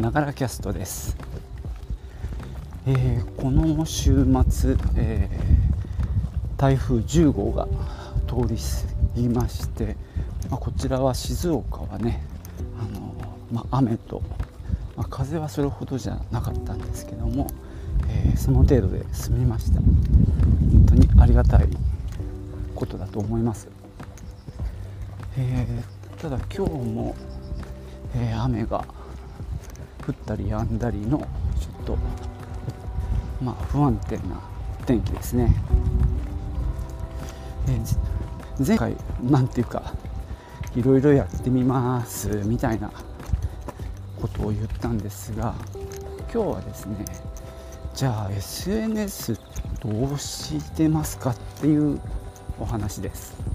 ながらキャストです、えー、この週末、えー、台風10号が通り過ぎまして、まあ、こちらは静岡はねあの、まあ、雨と、まあ、風はそれほどじゃなかったんですけども、えー、その程度で済みました。本当にありがたいことだと思います、えー、ただ今日も、えー、雨が降ったり止んだりのちょっとまあ不安定な天気ですね、前回なんていうかいろいろやってみますみたいなことを言ったんですが今日はですねじゃあ SNS どうしてますかっていうお話です。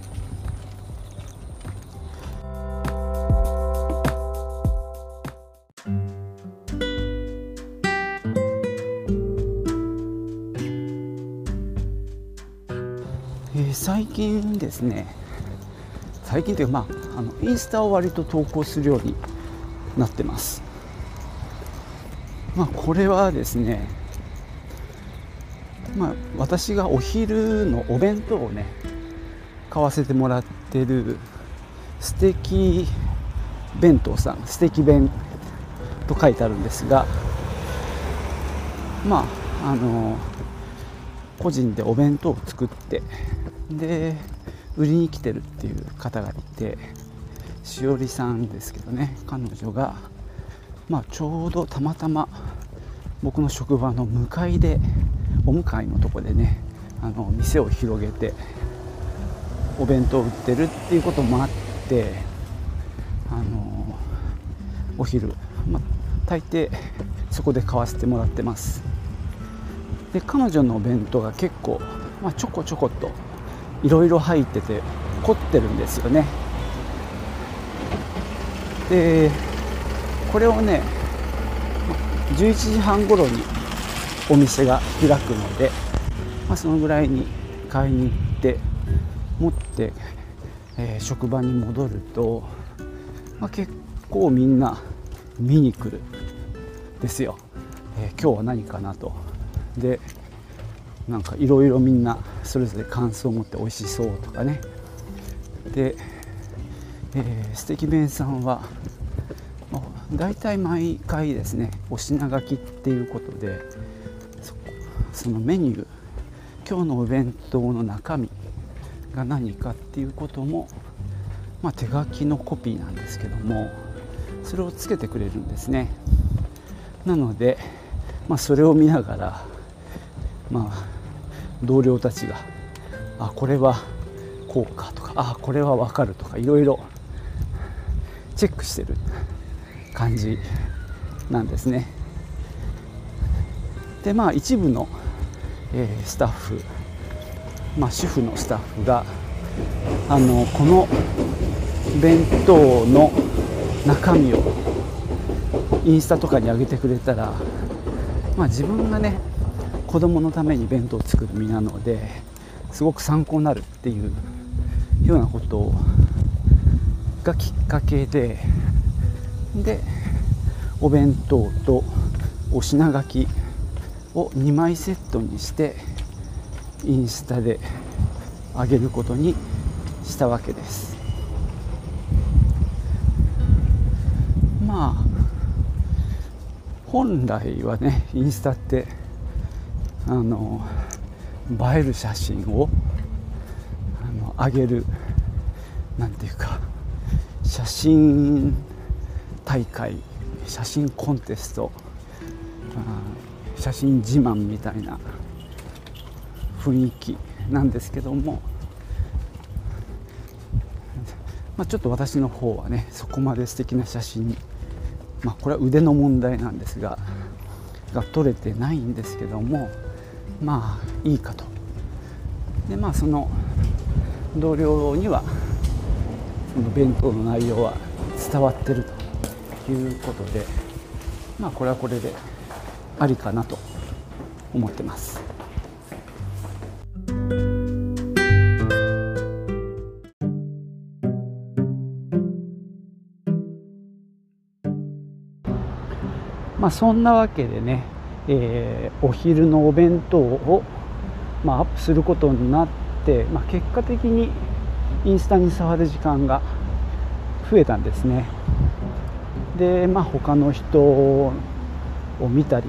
近ですね最近というかまああのインスタを割と投稿するようになってます。まあこれはですねまあ、私がお昼のお弁当をね買わせてもらってる素敵弁当さん素敵弁と書いてあるんですがまああの個人でお弁当を作ってで売りに来てるっていう方がいてしおりさんですけどね彼女が、まあ、ちょうどたまたま僕の職場の向かいでお向かいのとこでねあの店を広げてお弁当を売ってるっていうこともあってあのお昼、ま大抵そこで買わせてもらってます。で彼女のお弁当が結構、まあ、ちょこちょこといろいろ入ってて凝ってるんですよね。でこれをね11時半頃にお店が開くので、まあ、そのぐらいに買いに行って持って、えー、職場に戻ると、まあ、結構みんな見に来るですよ、えー、今日は何かなと。でなんかいろいろみんなそれぞれ感想を持って美味しそうとかね。で、えー、素敵弁さんは大体毎回ですねお品書きっていうことでそのメニュー今日のお弁当の中身が何かっていうことも、まあ、手書きのコピーなんですけどもそれをつけてくれるんですね。なので、まあ、それを見ながら、まあ、同僚たちが「あこれはこうか」とか「あこれは分かる」とかいろいろチェックしてる感じなんですね。でまあ一部のえー、スタッフ、まあ、主婦のスタッフがあのこの弁当の中身をインスタとかに上げてくれたら、まあ、自分がね子供のために弁当を作る身なのですごく参考になるっていうようなことがきっかけででお弁当とお品書きを2枚セットにしてインスタで上げることにしたわけです。まあ本来はねインスタってあの映える写真をあの上げるなんていうか写真大会写真コンテスト写真自慢みたいな雰囲気なんですけども、まあ、ちょっと私の方はねそこまで素敵な写真まあこれは腕の問題なんですがが撮れてないんですけどもまあいいかとでまあその同僚にはその弁当の内容は伝わってるということでまあこれはこれでありかなと思ってます。まあ、そんなわけでね、えー、お昼のお弁当を、まあ、アップすることになって、まあ、結果的にインスタに触る時間が増えたんですね。でまあ他の人を見たり、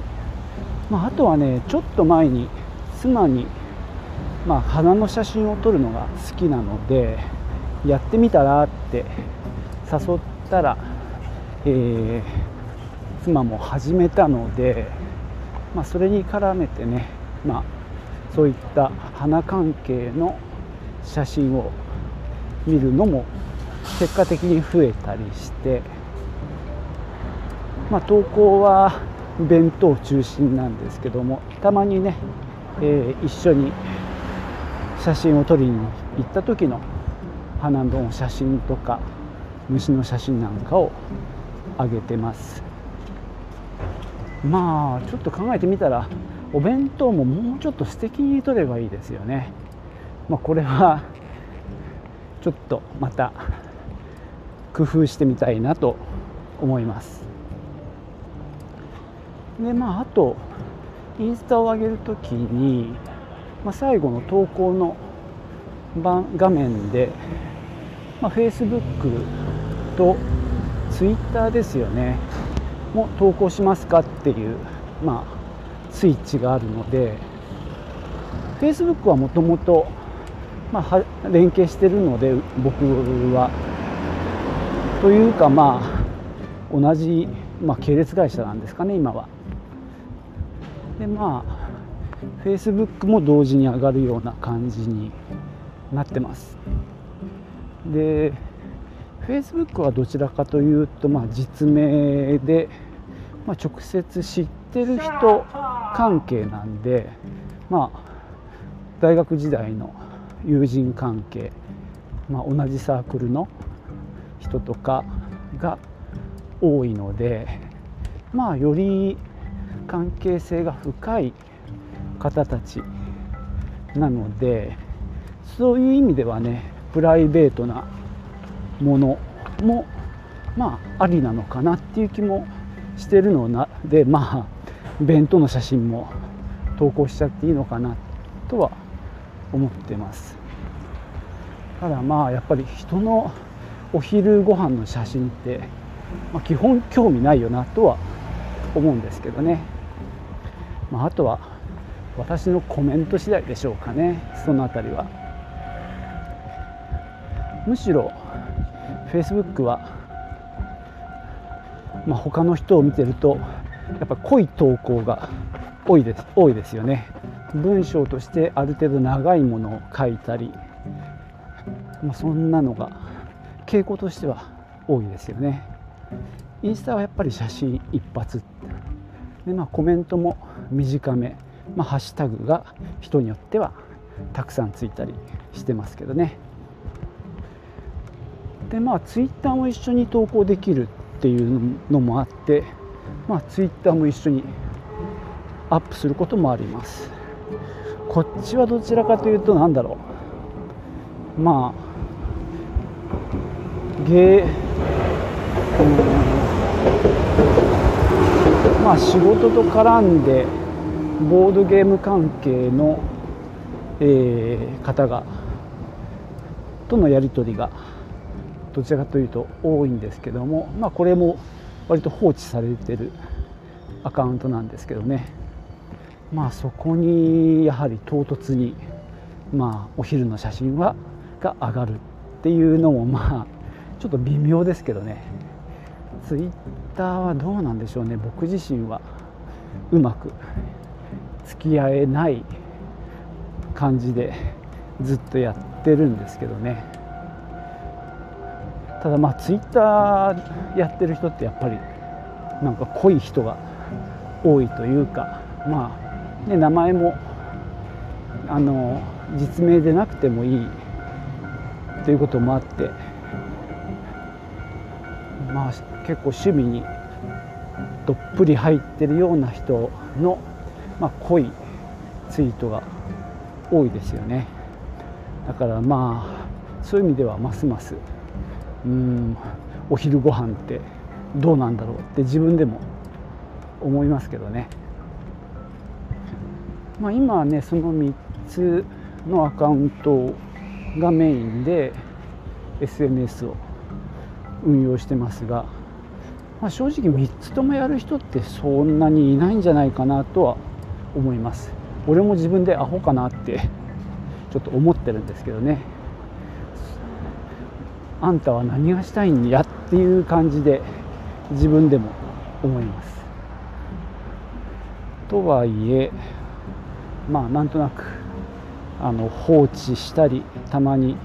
まあ、あとはねちょっと前に妻に、まあ、花の写真を撮るのが好きなのでやってみたらって誘ったら、えー、妻も始めたので、まあ、それに絡めてね、まあ、そういった花関係の写真を見るのも結果的に増えたりして、まあ、投稿は弁当中心なんですけどもたまにね、えー、一緒に写真を撮りに行った時の花の写真とか虫の写真なんかを上げてます。まあちょっと考えてみたらお弁当ももうちょっと素敵に撮ればいいですよね。まあこれはちょっとまた工夫してみたいなと思います。でまああとインスタを上げるときに、まあ、最後の投稿の画面で、まあ、Facebook と Twitter ですよね。も投稿しますかっていう、まあ、スイッチがあるので Facebook はもともと連携してるので僕はというかまあ同じ、まあ、系列会社なんですかね今は。でまあ Facebook も同時に上がるような感じになってます。で Facebook はどちらかというと、まあ、実名で、まあ、直接知ってる人関係なんで、まあ、大学時代の友人関係、まあ、同じサークルの人とかが多いのでまあより関係性が深い方たちなのでそういう意味ではねプライベートなものもまあありなのかなっていう気もしてるのでまあ弁当の写真も投稿しちゃっていいのかなとは思ってます。ただまあやっぱり人のお昼ご飯の写真って、まあ、基本興味ないよなとは思うんですけどね、まあ、あとは私のコメント次第でしょうかね。その辺りは。むしろ Facebook は、まあ、他の人を見てるとやっぱ濃い投稿が多いです多いですよね。文章としてある程度長いものを書いたり、まあ、そんなのが傾向としては多いですよね。インスタはやっぱり写真一発。で、まあ、コメントも短め、まあ、ハッシュタグが人によってはたくさんついたりしてますけどね。でまあツイッターも一緒に投稿できるっていうのもあってまあツイッターも一緒にアップすることもあります。こっちはどちらかというと何だろう。まあ芸、うん、まあ仕事と絡んでボードゲーム関係の、えー、方がとのやり取りがどちらかというと多いんですけども、まあ、これも割と放置されてるアカウントなんですけどね。まあそこにやはり唐突にまあお昼の写真はが上がるっていうのもまあちょっと微妙ですけどね。ツイッターはどうなんでしょうね。僕自身はうまく付き合えない感じでずっとやってるんですけどね。ただまあツイッターやってる人ってやっぱりなんか濃い人が多いというかまあ、ね、名前もあの実名でなくてもいいということもあってまあ結構趣味にどっぷり入ってるような人の、まあ、濃いツイートが多いですよね。だからまあそういう意味ではますますうんお昼ご飯ってどうなんだろうって自分でも思いますけどね、まあ、今はねその3つのアカウントがメインで SNS を運用してますが、まあ、正直3つともやる人ってそんなにいないんじゃないかなとは思います。俺も自分でアホかなってちょっと思ってるんですけどね。あんたは何がしたいんやっていう感じで自分でも思いますとはいえまあなんとなくあの放置したりたまに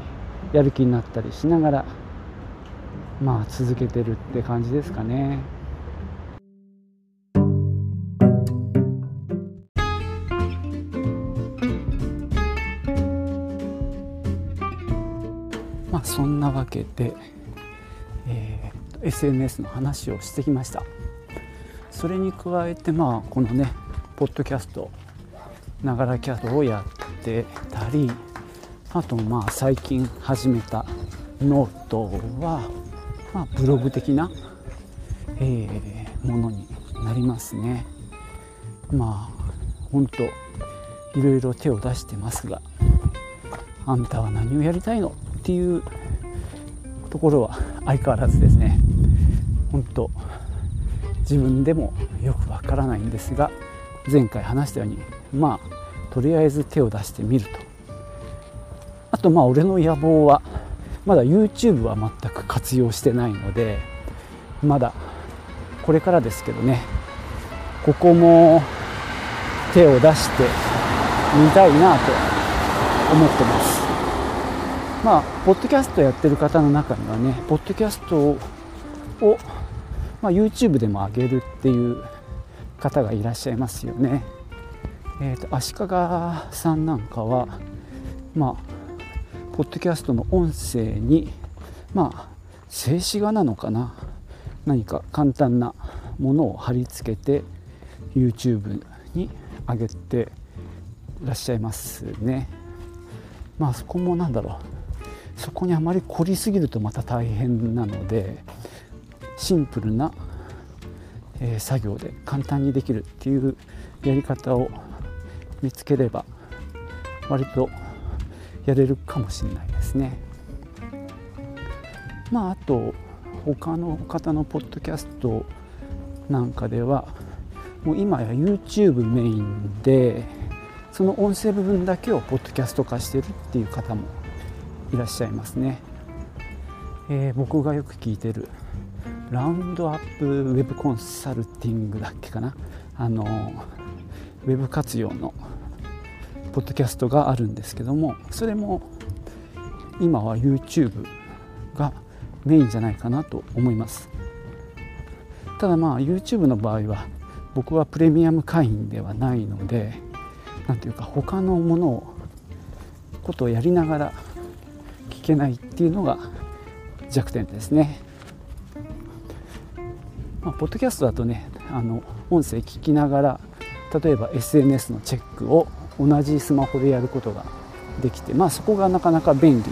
やる気になったりしながらまあ続けてるって感じですかね。わけで、えー、SNS の話をしてきました。それに加えてまあこのねポッドキャストながらキャストをやってたりあとまあ最近始めたノートは、まあ、ブログ的な、えー、ものになりますねまあ本当いろいろ手を出してますがあんたは何をやりたいの？っていうところは相変わらずですね。本当自分でもよくわからないんですが前回話したようにまあとりあえず手を出してみると。あとまあ俺の野望はまだ YouTube は全く活用してないのでまだこれからですけどね。ここも手を出してみたいなと思ってます。まあポッドキャストやってる方の中にはねポッドキャストを、まあ、YouTube でも上げるっていう方がいらっしゃいますよね。えーと、足利さんなんかはまあポッドキャストの音声にまあ静止画なのかな。何か簡単なものを貼り付けて YouTube に上げてらっしゃいますね。まあそこもなんだろう。そこにあまり凝りすぎるとまた大変なのでシンプルな、え、作業で簡単にできるっていうやり方を見つければ割とやれるかもしれないですね。まああと他の方のポッドキャストなんかではもう今や YouTube メインでその音声部分だけをポッドキャスト化してるっていう方もいらっしゃいますね。えー、僕がよく聞いてるラウンドアップウェブコンサルティングだっけかなあのウェブ活用のポッドキャストがあるんですけどもそれも今は YouTube がメインじゃないかなと思いますただまあ YouTube の場合は僕はプレミアム会員ではないので何ていうか他のものをことをやりながらけないっていうのが弱点ですね、まあ、ポッドキャストだとねあの音声聞きながら例えば SNS のチェックを同じスマホでやることができてまあそこがなかなか便利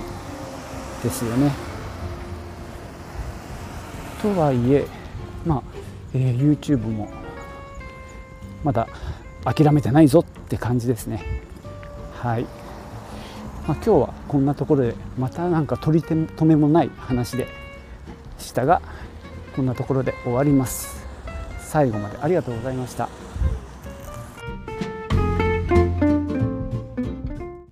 ですよね。とはいえまあ、えー、YouTube もまだ諦めてないぞって感じですね。はい、まあ、今日はこんなところでまたなんか取り留めもない話でしたがこんなところで終わります。最後までありがとうございました。